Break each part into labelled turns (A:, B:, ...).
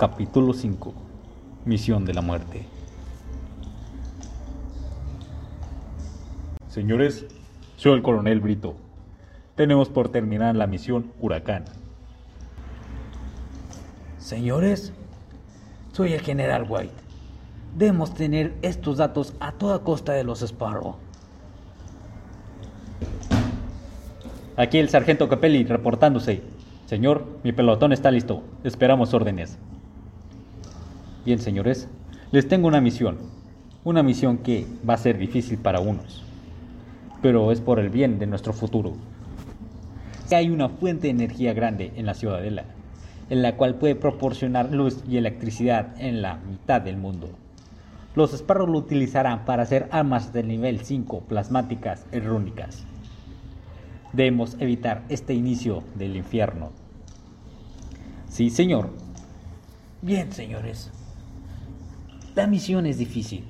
A: Capítulo 5 Misión de la Muerte Señores, soy el coronel Brito. Tenemos por terminar la misión Huracán.
B: Señores, soy el general White. Debemos tener estos datos a toda costa de los Sparrow.
A: Aquí el sargento Capelli reportándose. Señor, mi pelotón está listo. Esperamos órdenes. Bien, señores, les tengo una misión. Una misión que va a ser difícil para unos, pero es por el bien de nuestro futuro. Hay una fuente de energía grande en la ciudadela, en la cual puede proporcionar luz y electricidad en la mitad del mundo. Los Sparrow lo utilizarán para hacer armas del nivel 5 plasmáticas y rúnicas. Debemos evitar este inicio del infierno. Sí, señor.
B: Bien, señores. La misión es difícil.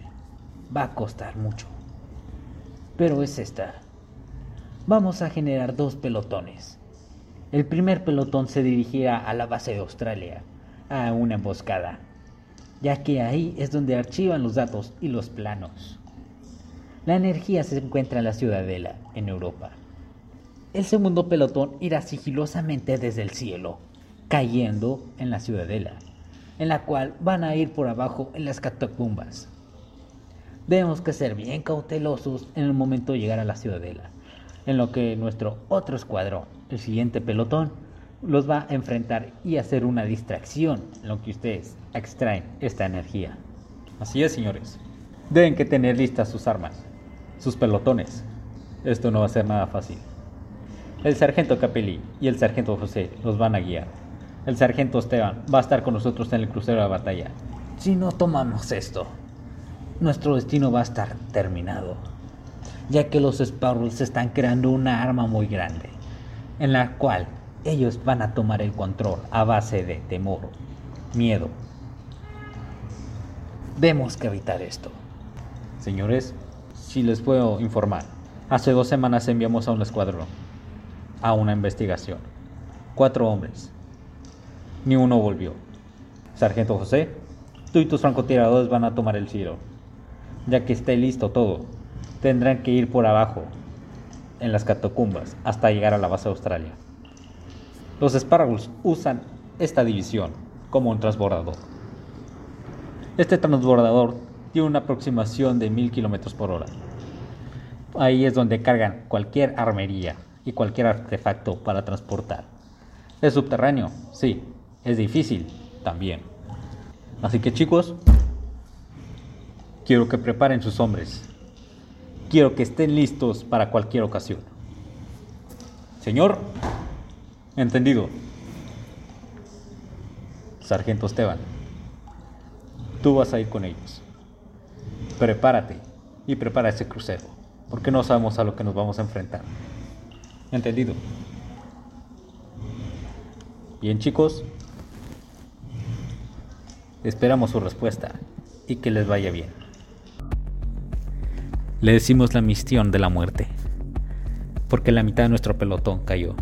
B: Va a costar mucho. Pero es esta. Vamos a generar dos pelotones. El primer pelotón se dirigirá a la base de Australia, a una emboscada, ya que ahí es donde archivan los datos y los planos. La energía se encuentra en la ciudadela, en Europa. El segundo pelotón irá sigilosamente desde el cielo, cayendo en la ciudadela en la cual van a ir por abajo en las catacumbas. Debemos que ser bien cautelosos en el momento de llegar a la ciudadela, en lo que nuestro otro escuadrón, el siguiente pelotón, los va a enfrentar y hacer una distracción en lo que ustedes extraen esta energía. Así es, señores. Deben que tener listas sus armas, sus pelotones. Esto no va a ser nada fácil. El sargento Capelli y el sargento José los van a guiar. El sargento Esteban va a estar con nosotros en el crucero de batalla. Si no tomamos esto, nuestro destino va a estar terminado, ya que los Sparrows están creando una arma muy grande, en la cual ellos van a tomar el control a base de temor, miedo. Vemos que evitar esto.
A: Señores, si les puedo informar, hace dos semanas enviamos a un escuadrón a una investigación. Cuatro hombres, ni uno volvió. Sargento José, tú y tus francotiradores van a tomar el Ciro. Ya que esté listo todo, tendrán que ir por abajo, en las catacumbas, hasta llegar a la base de Australia. Los Sparrows usan esta división como un transbordador. Este transbordador tiene una aproximación de 1000 km por hora. Ahí es donde cargan cualquier armería y cualquier artefacto para transportar. Es subterráneo, sí, es difícil también. Así que chicos, quiero que preparen sus hombres. Quiero que estén listos para cualquier ocasión. Señor, entendido. Sargento Esteban, tú vas a ir con ellos. Prepárate y prepara ese crucero, porque no sabemos a lo que nos vamos a enfrentar. ¿Entendido? Bien chicos, Esperamos su respuesta y que les vaya bien. Le decimos la misión de la muerte, porque la mitad de nuestro pelotón cayó.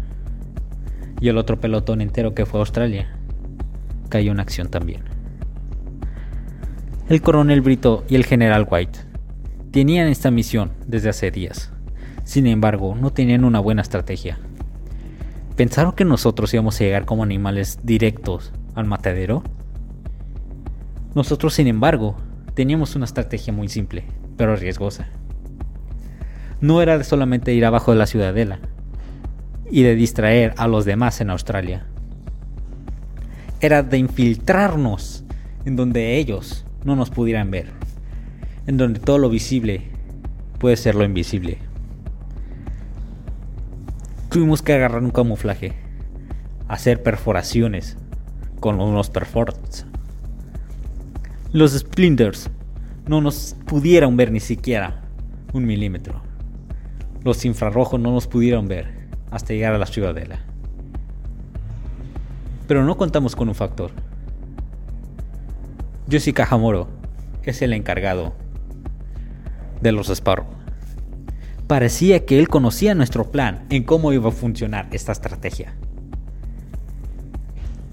A: Y el otro pelotón entero que fue a Australia cayó en acción también. El coronel Brito y el general White tenían esta misión desde hace días. Sin embargo, no tenían una buena estrategia. ¿Pensaron que nosotros íbamos a llegar como animales directos al matadero? Nosotros, sin embargo, teníamos una estrategia muy simple, pero riesgosa. No era solamente ir abajo de la ciudadela y de distraer a los demás en Australia. Era de infiltrarnos en donde ellos no nos pudieran ver, en donde todo lo visible puede ser lo invisible. Tuvimos que agarrar un camuflaje, hacer perforaciones con unos perforts los splinters no nos pudieron ver ni siquiera un milímetro. Los infrarrojos no nos pudieron ver hasta llegar a la ciudadela. Pero no contamos con un factor. Jessica Hamoro es el encargado de los Sparrow. Parecía que él conocía nuestro plan en cómo iba a funcionar esta estrategia.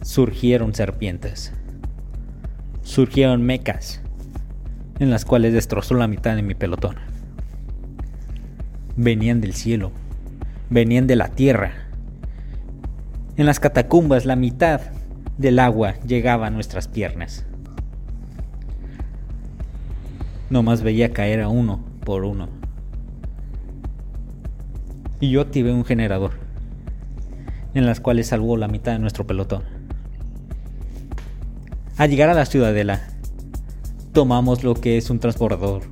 A: Surgieron serpientes surgieron mecas, en las cuales destrozó la mitad de mi pelotón. Venían del cielo, venían de la tierra. En las catacumbas la mitad del agua llegaba a nuestras piernas. No más veía caer a uno por uno. Y yo activé un generador, en las cuales salvó la mitad de nuestro pelotón. Al llegar a la ciudadela, tomamos lo que es un transbordador.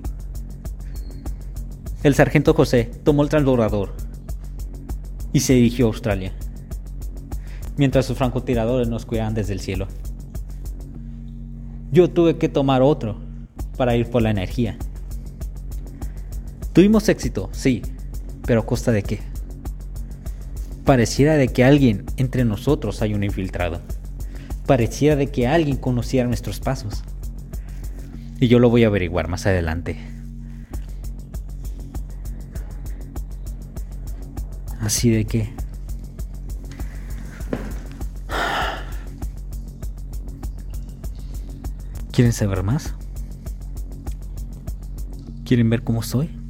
A: El sargento José tomó el transbordador y se dirigió a Australia, mientras sus francotiradores nos cuidaban desde el cielo. Yo tuve que tomar otro para ir por la energía. Tuvimos éxito, sí, pero a costa de qué? Pareciera de que alguien entre nosotros hay un infiltrado. Pareciera de que alguien conociera nuestros pasos. Y yo lo voy a averiguar más adelante. Así de que... ¿Quieren saber más? ¿Quieren ver cómo soy?